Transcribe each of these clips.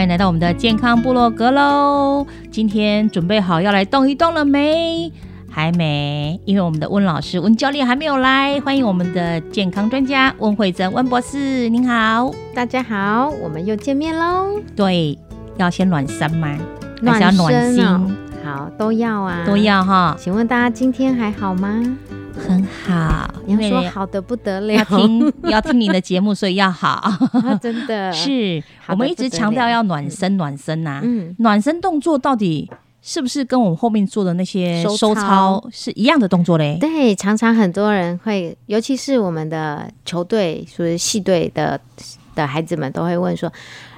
欢迎来到我们的健康部落格喽！今天准备好要来动一动了没？还没，因为我们的温老师、温教练还没有来。欢迎我们的健康专家温慧珍温博士，您好，大家好，我们又见面喽。对，要先暖身吗？暖暖心，好，都要啊，都要哈。请问大家今天还好吗？很好，你要说好的不得了，要听 要听你的节目，所以要好，真的 是。我们一直强调要暖身，暖身呐。嗯，暖身动作到底是不是跟我们后面做的那些收操是一样的动作嘞？对，常常很多人会，尤其是我们的球队，属于系队的的孩子们，都会问说。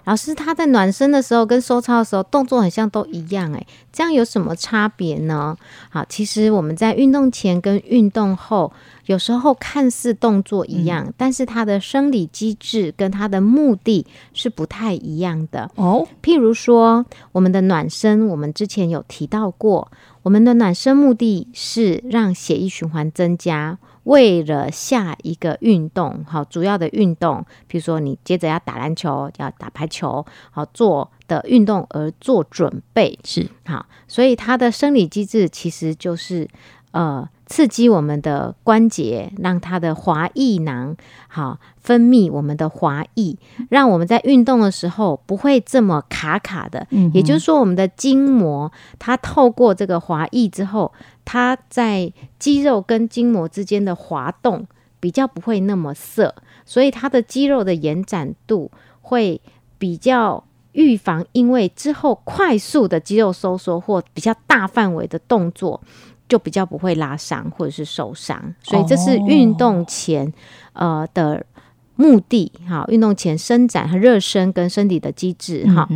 老师，他在暖身的时候跟收操的时候动作很像，都一样诶，这样有什么差别呢？好，其实我们在运动前跟运动后，有时候看似动作一样，但是它的生理机制跟它的目的是不太一样的哦。譬如说，我们的暖身，我们之前有提到过，我们的暖身目的是让血液循环增加。为了下一个运动，好主要的运动，比如说你接着要打篮球、要打排球，好做的运动而做准备。是。好，所以它的生理机制其实就是呃刺激我们的关节，让它的滑液囊好分泌我们的滑液，让我们在运动的时候不会这么卡卡的。嗯，也就是说，我们的筋膜它透过这个滑液之后。它在肌肉跟筋膜之间的滑动比较不会那么涩，所以它的肌肉的延展度会比较预防，因为之后快速的肌肉收缩或比较大范围的动作就比较不会拉伤或者是受伤，所以这是运动前呃的目的哈，运动前伸展和热身跟身体的机制哈。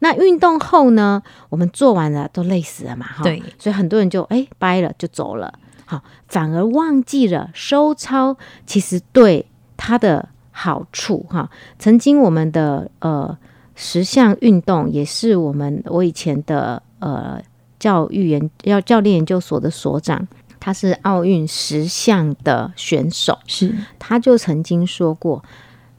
那运动后呢？我们做完了都累死了嘛，哈，对，所以很多人就哎掰了就走了，好，反而忘记了收操其实对他的好处哈。曾经我们的呃十项运动也是我们我以前的呃教育研要教练研究所的所长，他是奥运十项的选手，是。他就曾经说过。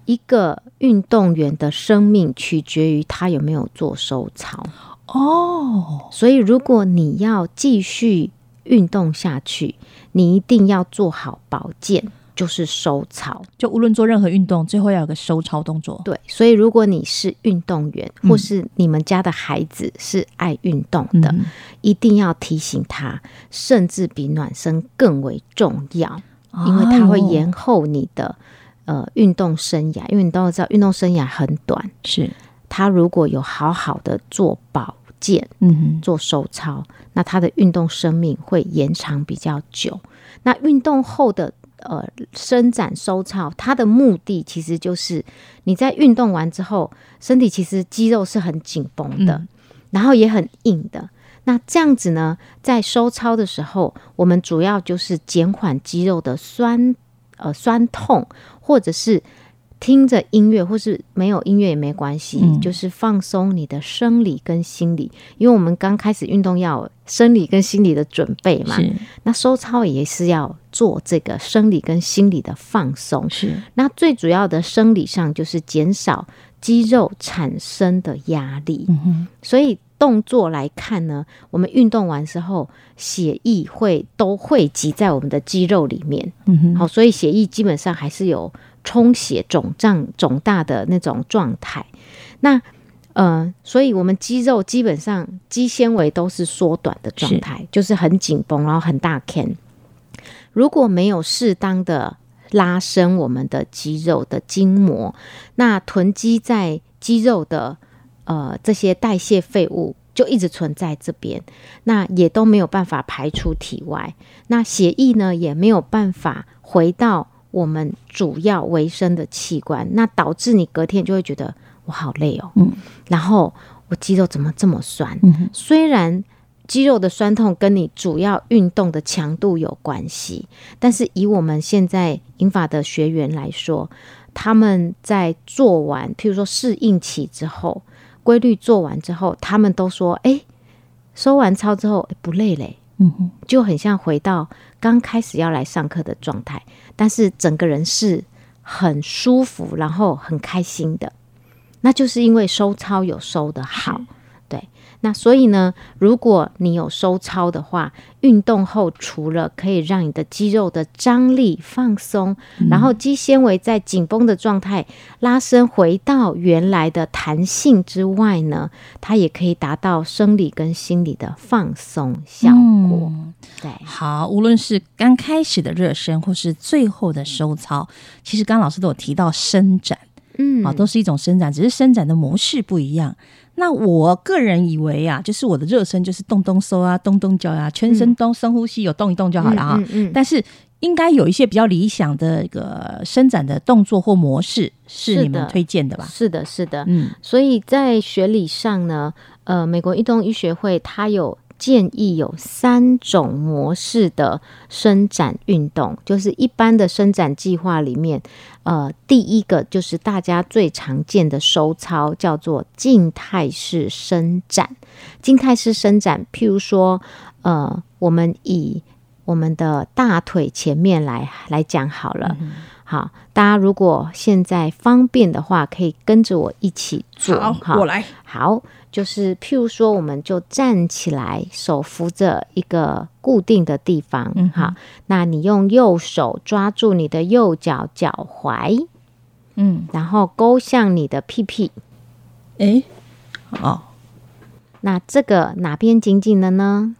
一个运动员的生命取决于他有没有做收操。哦，所以如果你要继续运动下去，你一定要做好保健，就是收操。就无论做任何运动，最后要有个收操动作。对，所以如果你是运动员，或是你们家的孩子是爱运动的，一定要提醒他，甚至比暖身更为重要，因为它会延后你的。呃，运动生涯，因为你都知道，运动生涯很短。是，他如果有好好的做保健，嗯哼，做手操，那他的运动生命会延长比较久。那运动后的呃伸展收操，它的目的其实就是你在运动完之后，身体其实肌肉是很紧绷的，然后也很硬的。那这样子呢，在收操的时候，我们主要就是减缓肌肉的酸。呃酸痛，或者是听着音乐，或是没有音乐也没关系，嗯就是放松你的生理跟心理，因为我们刚开始运动要生理跟心理的准备嘛，那收操也是要做这个生理跟心理的放松。是，那最主要的生理上就是减少肌肉产生的压力。嗯哼，所以动作来看呢，我们运动完之后，血液会都汇集在我们的肌肉里面。嗯哼，好，所以血液基本上还是有充血、肿胀、肿大的那种状态。那呃，所以我们肌肉基本上肌纤维都是缩短的状态，就是很紧绷，然后很大 can。如果没有适当的拉伸我们的肌肉的筋膜，那囤积在肌肉的呃这些代谢废物就一直存在这边，那也都没有办法排出体外，那血液呢也没有办法回到我们主要维生的器官，那导致你隔天就会觉得我好累哦，嗯，然后我肌肉怎么这么酸？嗯，虽然肌肉的酸痛跟你主要运动的强度有关系，但是以我们现在英法的学员来说，他们在做完，譬如说适应期之后，规律做完之后，他们都说：“哎，收完操之后诶不累嘞。”嗯哼，就很像回到刚开始要来上课的状态，但是整个人是很舒服，然后很开心的。那就是因为收操有收的好，对。那所以呢，如果你有收操的话，运动后除了可以让你的肌肉的张力放松，然后肌纤维在紧绷的状态拉伸回到原来的弹性之外呢，它也可以达到生理跟心理的放松效果。嗯对，好，无论是刚开始的热身，或是最后的收操，其实刚刚老师都有提到伸展，嗯啊，都是一种伸展，只是伸展的模式不一样。那我个人以为啊，就是我的热身就是动动手啊，动动脚啊，全身动深呼吸，有动一动就好了啊。嗯嗯嗯但是应该有一些比较理想的一个伸展的动作或模式，是是你们推荐的吧？是的，是的。嗯，所以在学理上呢，呃，美国运动医学会它有建议有三种模式的伸展运动，就是一般的伸展计划里面，呃，第一个就是大家最常见的收操，叫做静态式伸展。静态式伸展，譬如说，呃，我们以我们的大腿前面来来讲好了。好，大家如果现在方便的话，可以跟着我一起做。好，我来。好，就是譬如说，我们就站起来，手扶着一个固定的地方。嗯好，那你用右手抓住你的右脚脚踝，嗯，然后勾向你的屁屁。诶，哦，那这个哪边紧紧的呢？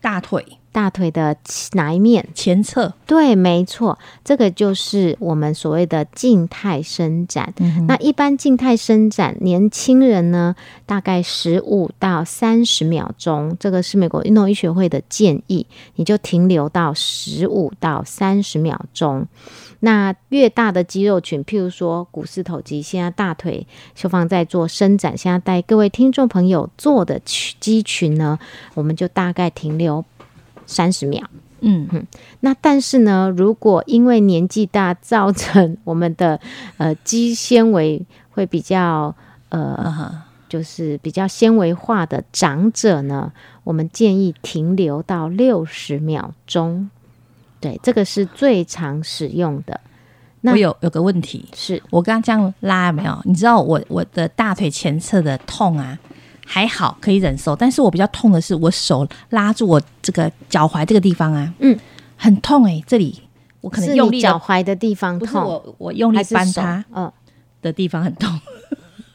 大腿大腿的哪一面？前侧。对，没错，这个就是我们所谓的静态伸展。嗯那一般静态伸展，年轻人呢，大概十五到三十秒钟，这个是美国运动医学会的建议，你就停留到十五到三十秒钟。那越大的肌肉群，譬如说股四头肌，现在大腿秀芳在做伸展，现在带各位听众朋友做的群肌群呢，我们就大概停留三十秒。嗯哼那但是呢，如果因为年纪大造成我们的呃肌纤维会比较啊呃哈，就是比较纤维化的长者呢，我们建议停留到六十秒钟。对，这个是最常使用的。那我有有个问题，是我刚刚这样拉有没有？你知道我我的大腿前侧的痛啊，还好可以忍受，但是我比较痛的是我手拉住我这个脚踝这个地方啊，嗯，很痛哎、这里我可能用力脚踝的地方不是痛，我我用力还是手？扳它嗯。的地方很痛，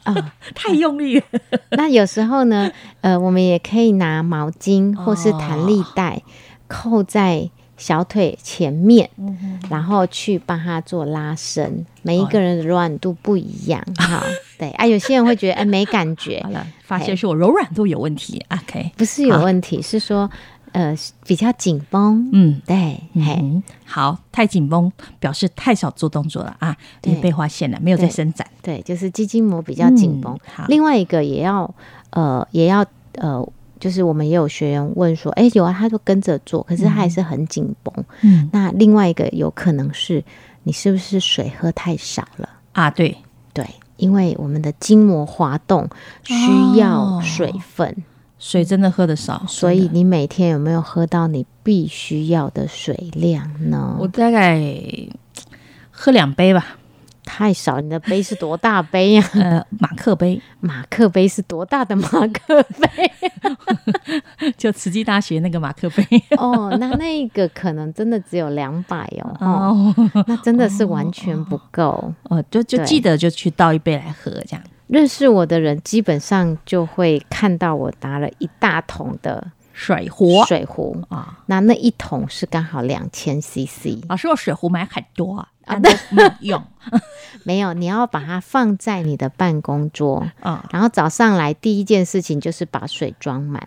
啊。太用力了。那有时候呢，呃，我们也可以拿毛巾或是弹哦力带扣在小腿前面，嗯然后去帮它做拉伸。每一个人的柔软度不一样，哈，对啊，有些人会觉得哎没感觉 好，了，发现是我柔软度有问题。OK，不是有问题，是说呃比较紧绷，嗯。对，好，太紧绷表示太少做动作了啊，对也被发现了，没有在伸展。对，就是肌筋膜比较紧绷。另外一个也要呃也要呃。就是我们也有学员问说，哎，有啊，他就跟着做，可是他还是很紧绷。嗯那另外一个有可能是你是不是水喝太少了啊？对对，因为我们的筋膜滑动需要水分，水真的喝的少，所以你每天有没有喝到你必须要的水量呢？我大概喝两杯吧。太少，你的杯是多大杯呀？呃，马克杯，马克杯是多大的马克杯？就慈济大学那个马克杯。哦，那那个可能真的只有两百哦。哦，那真的是完全不够。哦，就就记得就去倒一杯来喝，这样。认识我的人基本上就会看到我拿了一大桶的水壶，水壶啊，那那一桶是刚好两千 CC。老师，我水壶买很多啊。啊，没用，没有，你要把它放在你的办公桌，嗯，然后早上来第一件事情就是把水装满。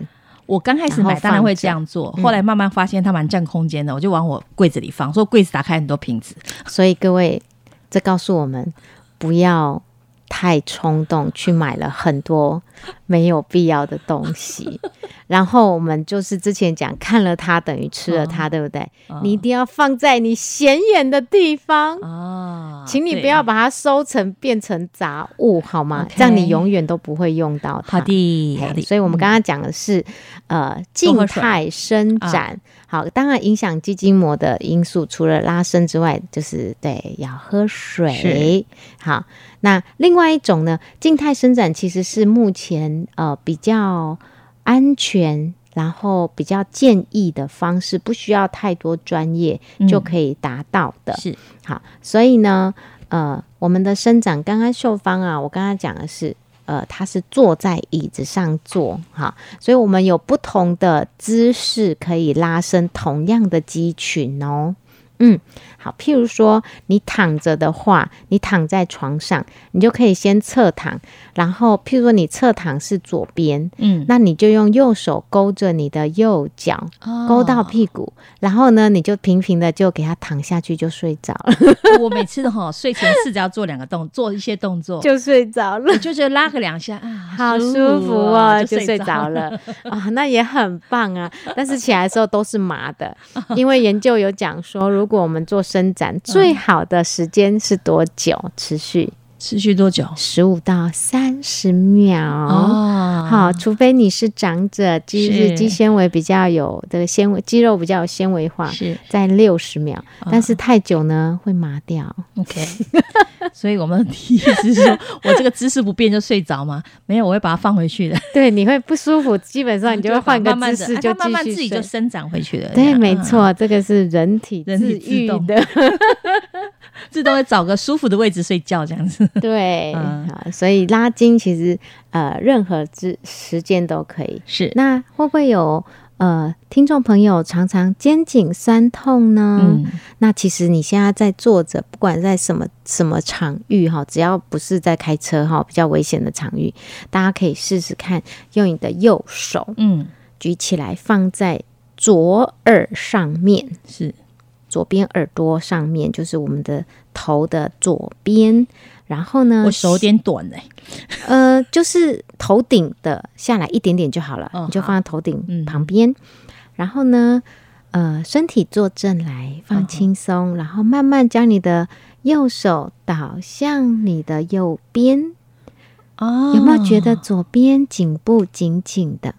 我刚开始买当然会这样做，后来慢慢发现它蛮占空间的，我就往我柜子里放，说柜子打开很多瓶子。所以各位，这告诉我们不要。太冲动去买了很多没有必要的东西，然后我们就是之前讲看了它等于吃了它，对不对？你一定要放在你显眼的地方哦，请你不要把它收成变成杂物，好吗？这样你永远都不会用到它。好的，好的。所以我们刚刚讲的是呃静态伸展，好，当然影响肌筋膜的因素除了拉伸之外，就是对要喝水，好。那另外一种呢，静态伸展其实是目前呃比较安全，然后比较建议的方式，不需要太多专业就可以达到的。是好，所以呢，呃，我们的伸展，刚刚秀芳啊，我刚刚讲的是，呃，他是坐在椅子上坐，哈，所以我们有不同的姿势可以拉伸同样的肌群哦。嗯，好。譬如说，你躺着的话，你躺在床上，你就可以先侧躺。然后，譬如说你侧躺是左边，嗯，那你就用右手勾着你的右脚，勾到屁股。然后呢，你就平平的就给它躺下去，就睡着了。我每次哈睡前试着要做两个动，做一些动作就睡着了，就觉得拉个两下啊，好舒服哦，就睡着了啊，那也很棒啊。但是起来的时候都是麻的，因为研究有讲说，如果我们做伸展，最好的时间是多久持续？持续多久？十五到三十秒哦。好，除非你是长者，肌肌纤维比较有这个纤维，肌肉比较有纤维化，是在六十秒。但是太久呢，会麻掉。OK，所以我们的意思是说，我这个姿势不变就睡着吗？没有，我会把它放回去的。对，你会不舒服，基本上你就会换个姿势，就慢慢自己就生长回去了。对，没错，这个是人体人体自愈的，自动会找个舒服的位置睡觉，这样子。对，啊，所以拉筋其实呃，任何之时间都可以。是，那会不会有呃听众朋友常常肩颈酸痛呢？嗯，那其实你现在在坐着，不管在什么什么场域哈，只要不是在开车哈，比较危险的场域，大家可以试试看，用你的右手，嗯，举起来放在左耳上面，是左边耳朵上面，就是我们的头的左边。然后呢？我手有点短哎，呃，就是头顶的下来一点点就好了，你就放在头顶旁边。然后呢，呃，身体坐正来，放轻松，然后慢慢将你的右手倒向你的右边。哦，有没有觉得左边颈部紧紧的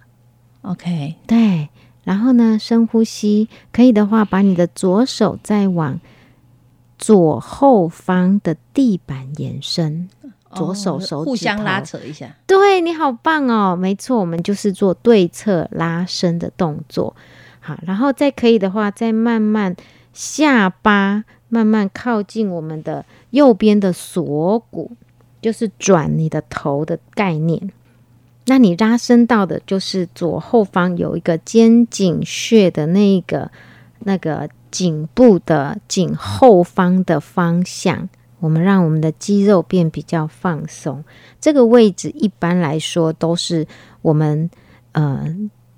？OK，对。然后呢，深呼吸，可以的话，把你的左手再往。左后方的地板延伸，左手手互相拉扯一下。对你好棒哦，没错，我们就是做对侧拉伸的动作。好，然后再可以的话，再慢慢下巴慢慢靠近我们的右边的锁骨，就是转你的头的概念。那你拉伸到的就是左后方有一个肩颈穴的那个那个。颈部的颈后方的方向，我们让我们的肌肉变比较放松。这个位置一般来说都是我们呃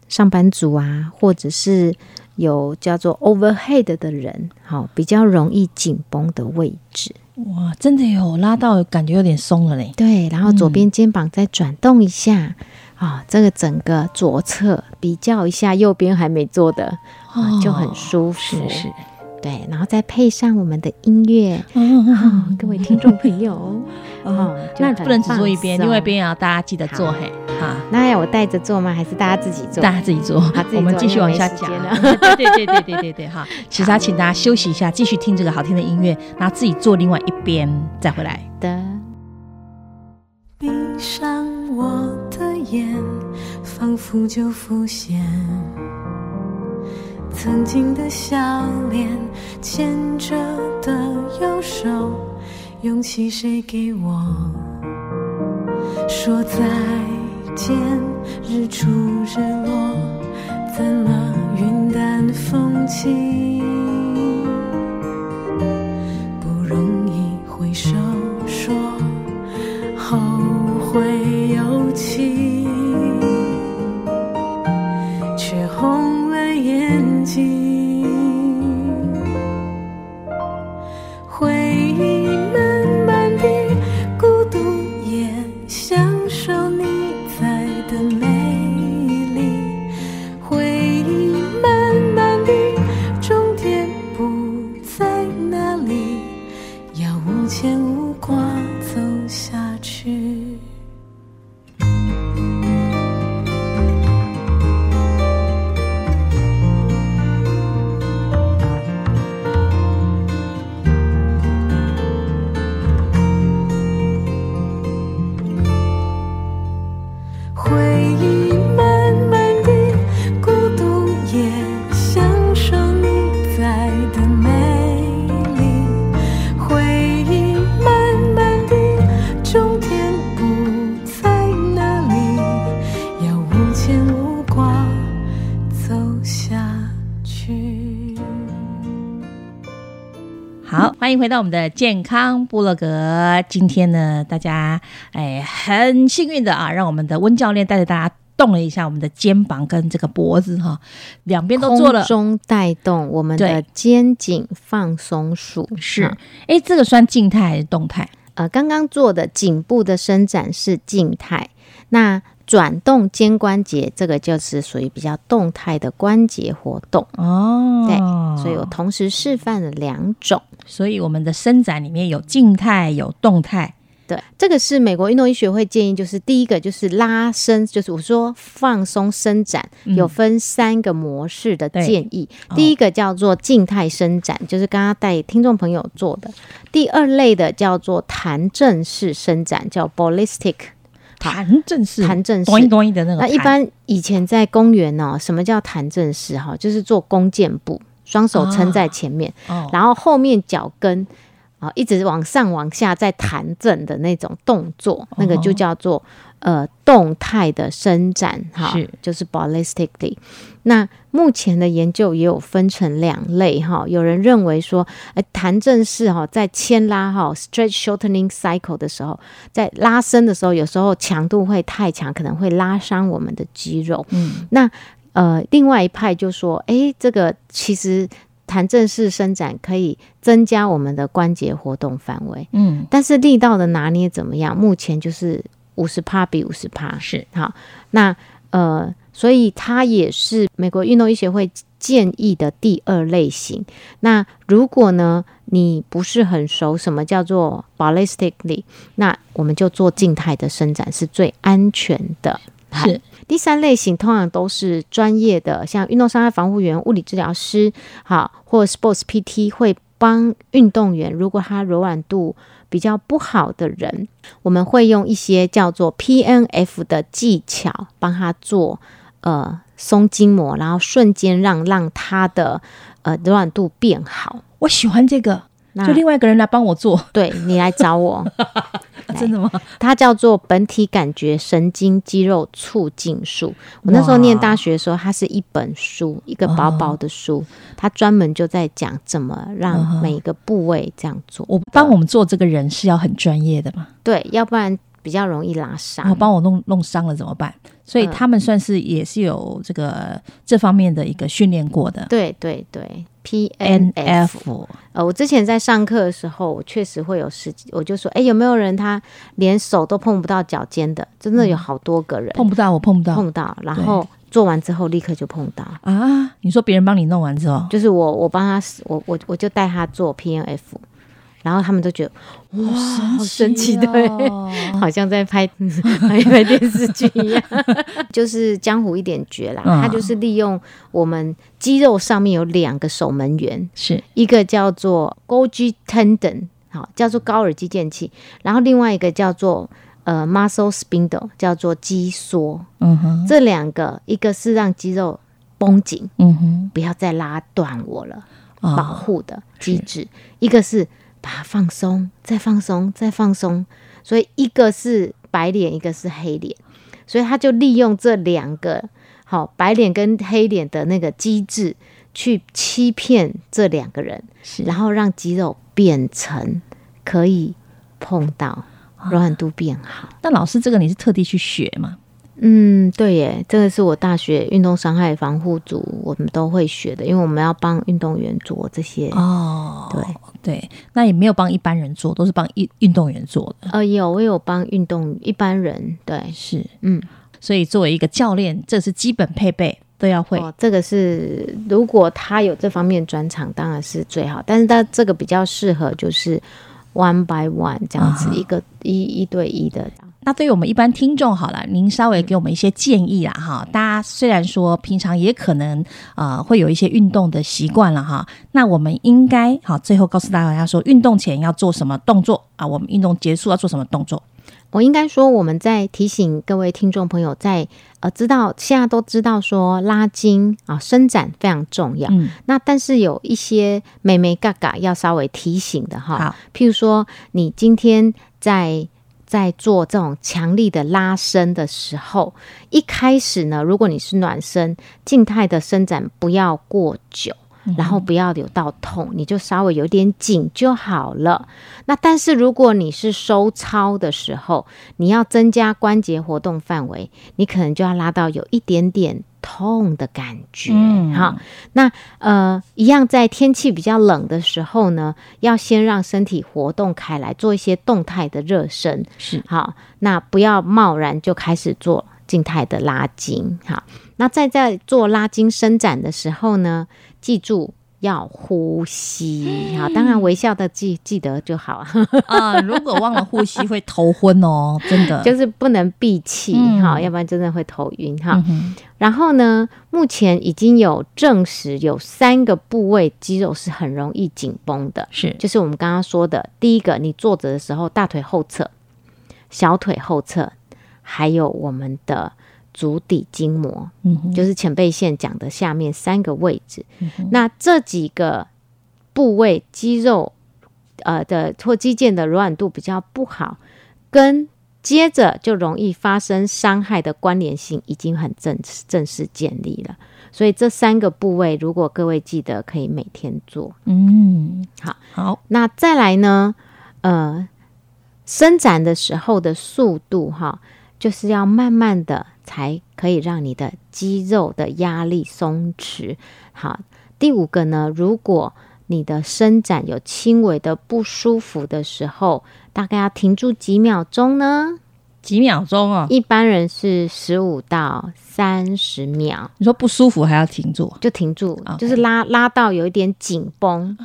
上班族啊，或者是有叫做 overhead 的人，好比较容易紧绷的位置。哇，真的有拉到，感觉有点松了嘞。对，然后左边肩膀再转动一下啊，这个整个左侧比较一下右边还没做的。就很舒服，是是，对，然后再配上我们的音乐，哦，各位听众朋友，哦，那不能只做一边，另外一边要大家记得做嘿，好，那要我带着做吗？还是大家自己做？大家自己做，好，我们继续往下讲。对对对对对对对，哈，其实请大家休息一下，继续听这个好听的音乐，然后自己做另外一边再回来的。闭上我的眼，仿佛就浮现。曾经的笑脸，牵着的右手，勇气谁给我？说再见，日出日落，怎么云淡风轻？欢迎回到我们的健康部落格。今天呢，大家哎很幸运的啊，让我们的温教练带着大家动了一下我们的肩膀跟这个脖子哈，两边都做了中带动我们的肩颈放松术。是，哎，这个算静态还是动态？呃，刚刚做的颈部的伸展是静态，那。转动肩关节，这个就是属于比较动态的关节活动哦。对，所以我同时示范了两种。所以我们的伸展里面有静态，有动态。对，这个是美国运动医学会建议，就是第一个就是拉伸，就是我说放松伸展，有分三个模式的建议。第一个叫做静态伸展，就是刚刚带听众朋友做的。第二类的叫做弹正式伸展，叫 ballistic。弹正式，弹正式，的那个。那一般以前在公园呢，什么叫弹正式？哈，就是做弓箭步，双手撑在前面，然后后面脚跟啊一直往上往下在弹正的那种动作，那个就叫做。呃，动态的伸展，哈，就是 ballistically。那目前的研究也有分成两类，哈，有人认为说，哎，弹正式哈，在牵拉哈 stretch shortening cycle 的时候，在拉伸的时候，有时候强度会太强，可能会拉伤我们的肌肉。嗯，那呃，另外一派就说，哎，这个其实弹正式伸展可以增加我们的关节活动范围。嗯，但是力道的拿捏怎么样？目前就是。五十帕比五十帕是好，那呃，所以它也是美国运动医学会建议的第二类型。那如果呢，你不是很熟什么叫做 ballistically，那我们就做静态的伸展是最安全的。是第三类型，通常都是专业的，像运动伤害防护员、物理治疗师，好，或 sports PT 会帮运动员，如果他柔软度。比较不好的人，我们会用一些叫做 PNF 的技巧帮他做呃松筋膜，然后瞬间让让他的呃柔软度变好。我喜欢这个。就另外一个人来帮我做，对你来找我，真的吗？它叫做本体感觉神经肌肉促进术。我那时候念大学的时候，它是一本书，一个薄薄的书，它专门就在讲怎么让每一个部位这样做。我帮我们做这个人是要很专业的嘛？对，要不然比较容易拉伤。然后帮我弄弄伤了怎么办？所以他们算是也是有这个这方面的一个训练过的。对对对。P N F，呃，我之前在上课的时候，我确实会有时，我就说，哎，有没有人他连手都碰不到脚尖的？真的有好多个人碰不到，我碰不到，碰不到。然后做完之后立刻就碰到啊！你说别人帮你弄完之后，就是我我帮他，我我我就带他做 PNF，然后他们都觉得哇，好神奇的，好像在拍 拍拍电视剧一样，就是江湖一点绝啦。他就是利用我们肌肉上面有两个守门员，是。一个叫做 Golgi Tendon，好叫做高尔基腱器，然后另外一个叫做呃 Muscle Spindle，叫做肌缩。嗯哼，这两个一个是让肌肉绷紧，嗯哼，不要再拉断我了，保护的机制；一个是把它放松，再放松，再放松。所以一个是白脸，一个是黑脸，所以他就利用这两个好白脸跟黑脸的那个机制，去欺骗这两个人，然后让肌肉变成可以碰到柔，软度变好。那老师，这个你是特地去学吗？嗯，对耶，这个是我大学运动伤害防护组我们都会学的，因为我们要帮运动员做这些哦。对对，那也没有帮一般人做，都是帮运运动员做的。呃，有我有帮运动一般人，对，是嗯，所以作为一个教练，这是基本配备都要会。这个是如果他有这方面专长，当然是最好，但是他这个比较适合就是 one by one 这样子，一个一一对一的。那对于我们一般听众好了，您稍微给我们一些建议啦哈。大家虽然说平常也可能呃会有一些运动的习惯了哈，那我们应该好最后告诉大家说，运动前要做什么动作啊？我们运动结束要做什么动作？我应该说我们在提醒各位听众朋友，在呃知道现在都知道说拉筋啊伸展非常重要。嗯，那但是有一些美眉嘎嘎要稍微提醒的哈。譬如说你今天在。在做这种强力的拉伸的时候，一开始呢，如果你是暖身，静态的伸展不要过久，然后不要有到痛，你就稍微有点紧就好了。那但是如果你是收操的时候，你要增加关节活动范围，你可能就要拉到有一点点。痛的感觉，好，那呃，一样在天气比较冷的时候呢，要先让身体活动开来，做一些动态的热身，是。好，那不要贸然就开始做静态的拉筋，好，那在在做拉筋伸展的时候呢，记住。要呼吸，好，当然微笑的记记得就好 啊。如果忘了呼吸会头昏哦，真的 就是不能闭气哈，要不然真的会头晕哈。然后呢，目前已经有证实有三个部位肌肉是很容易紧绷的，是就是我们刚刚说的第一个，你坐着的时候大腿后侧、小腿后侧，还有我们的。足底筋膜，嗯，就是前背线讲的下面三个位置。那这几个部位肌肉，呃的或肌腱的柔软度比较不好，跟接着就容易发生伤害的关联性已经很正正式建立了。所以这三个部位，如果各位记得，可以每天做。嗯，好，好。那再来呢？呃，伸展的时候的速度，哈。就是要慢慢的才可以让你的肌肉的压力松弛。好，第五个呢，如果你的伸展有轻微的不舒服的时候，大概要停住几秒钟呢？几秒钟啊？一般人是十五到三十秒。你说不舒服还要停住？就停住，就是拉拉到有一点紧绷。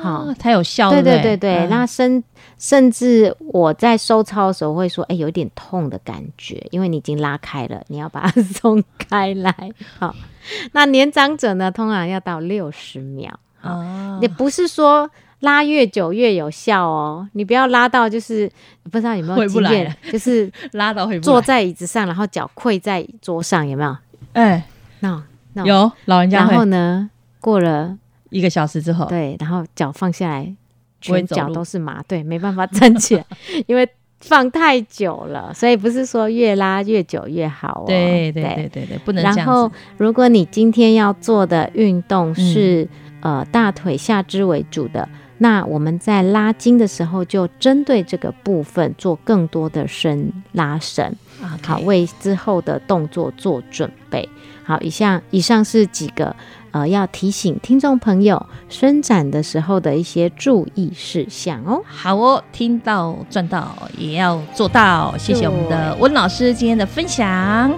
好，才有效。对对对对，那甚甚至我在收操的时候会说，哎，有点痛的感觉，因为你已经拉开了，你要把它松开来。好，那年长者呢，通常要到六十秒。哦，也不是说拉越久越有效哦，你不要拉到就是不知道有没有经验，就是 拉到坐在椅子上，然后脚跪在桌上，有没有？哎，那那有老人家。然后呢，过了。一个小时之后，对，然后脚放下来，全脚都是麻，对，没办法站起来，因为放太久了，所以不是说越拉越久越好哦。对对对对对，不能。然后，如果你今天要做的运动是呃大腿下肢为主的，那我们在拉筋的时候就针对这个部分做更多的伸拉伸，好为之后的动作做准备。好，以上以上是几个。呃，要提醒听众朋友伸展的时候的一些注意事项哦。好哦，听到赚到也要做到。谢谢我们的温老师今天的分享，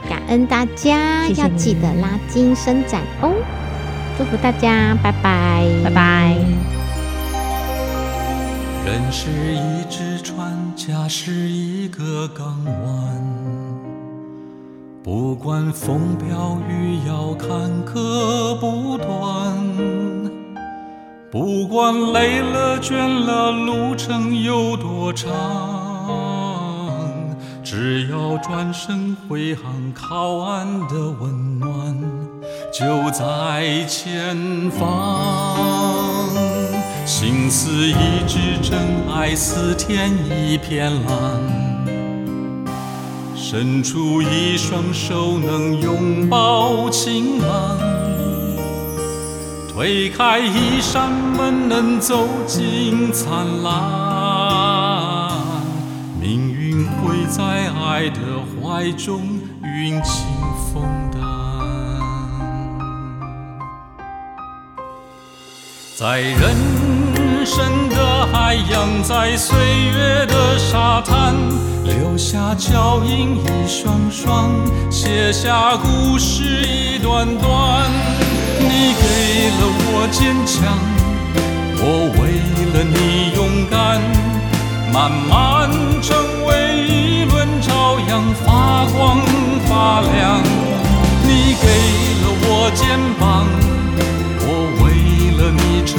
感恩大家，要记得拉筋伸展哦。祝福大家，拜拜，拜拜。人是一只船，家是一个港湾。不管风飘雨摇，坎坷不断；不管累了倦了，路程有多长，只要转身回航，靠岸的温暖就在前方。心似一支针，爱似天一片蓝。伸出一双手，能拥抱晴朗；推开一扇门，能走进灿烂。命运会在爱的怀中云轻风淡，在人生的海洋，在岁月的沙滩。留下脚印一双双，写下故事一段段。你给了我坚强，我为了你勇敢，慢慢成为一轮朝阳，发光发亮。你给了我肩膀，我为了你承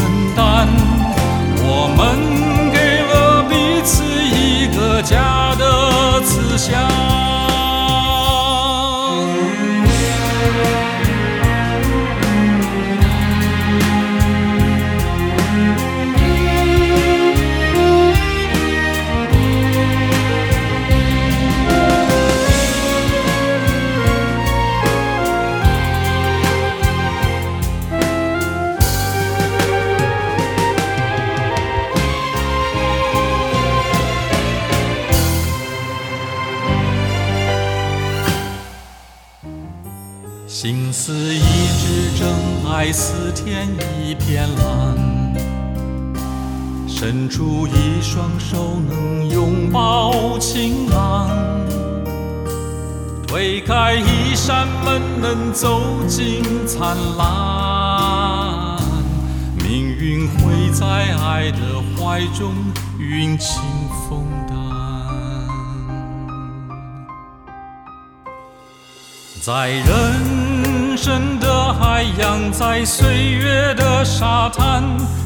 爱似天一片蓝，伸出一双手能拥抱晴朗，推开一扇门能走进灿烂。命运会在爱的怀中云轻风淡，在人。深的海洋，在岁月的沙滩，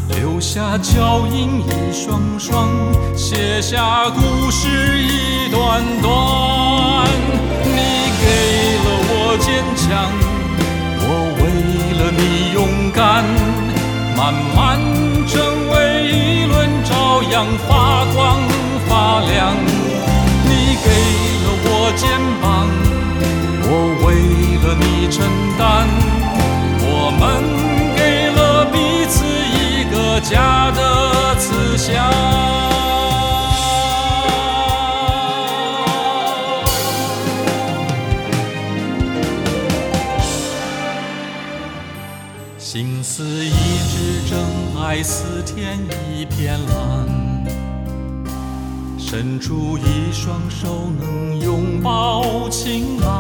留下脚印一双双，写下故事一段段。你给了我坚强，我为了你勇敢，慢慢成为一轮朝阳，发光发亮。你给了我肩膀，和你承担。我们给了彼此一个家的慈祥，心似一直真，爱似天一片蓝，伸出一双手，能拥抱晴朗。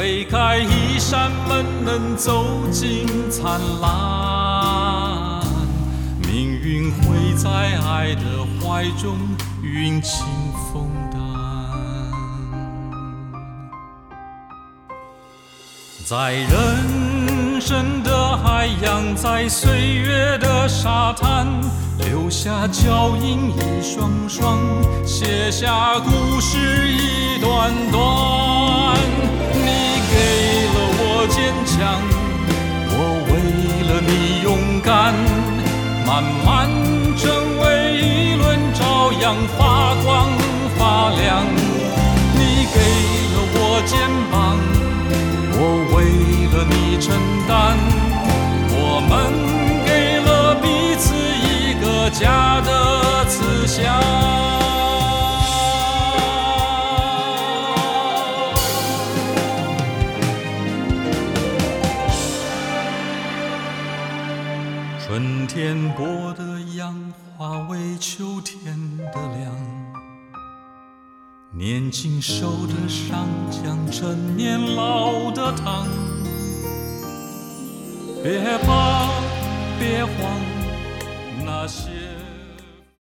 推开一扇门，能走进灿烂。命运会在爱的怀中云轻风淡，在人生的海洋，在岁月的沙滩，留下脚印一双双，写下故事一段段。慢慢成为一轮朝阳，发光发亮。你给了我肩膀，我为了你承担，我们给了彼此一个家的慈祥。天拨的阳花为秋天的凉，年轻受的伤将成年老的疼。别怕，别慌，那些。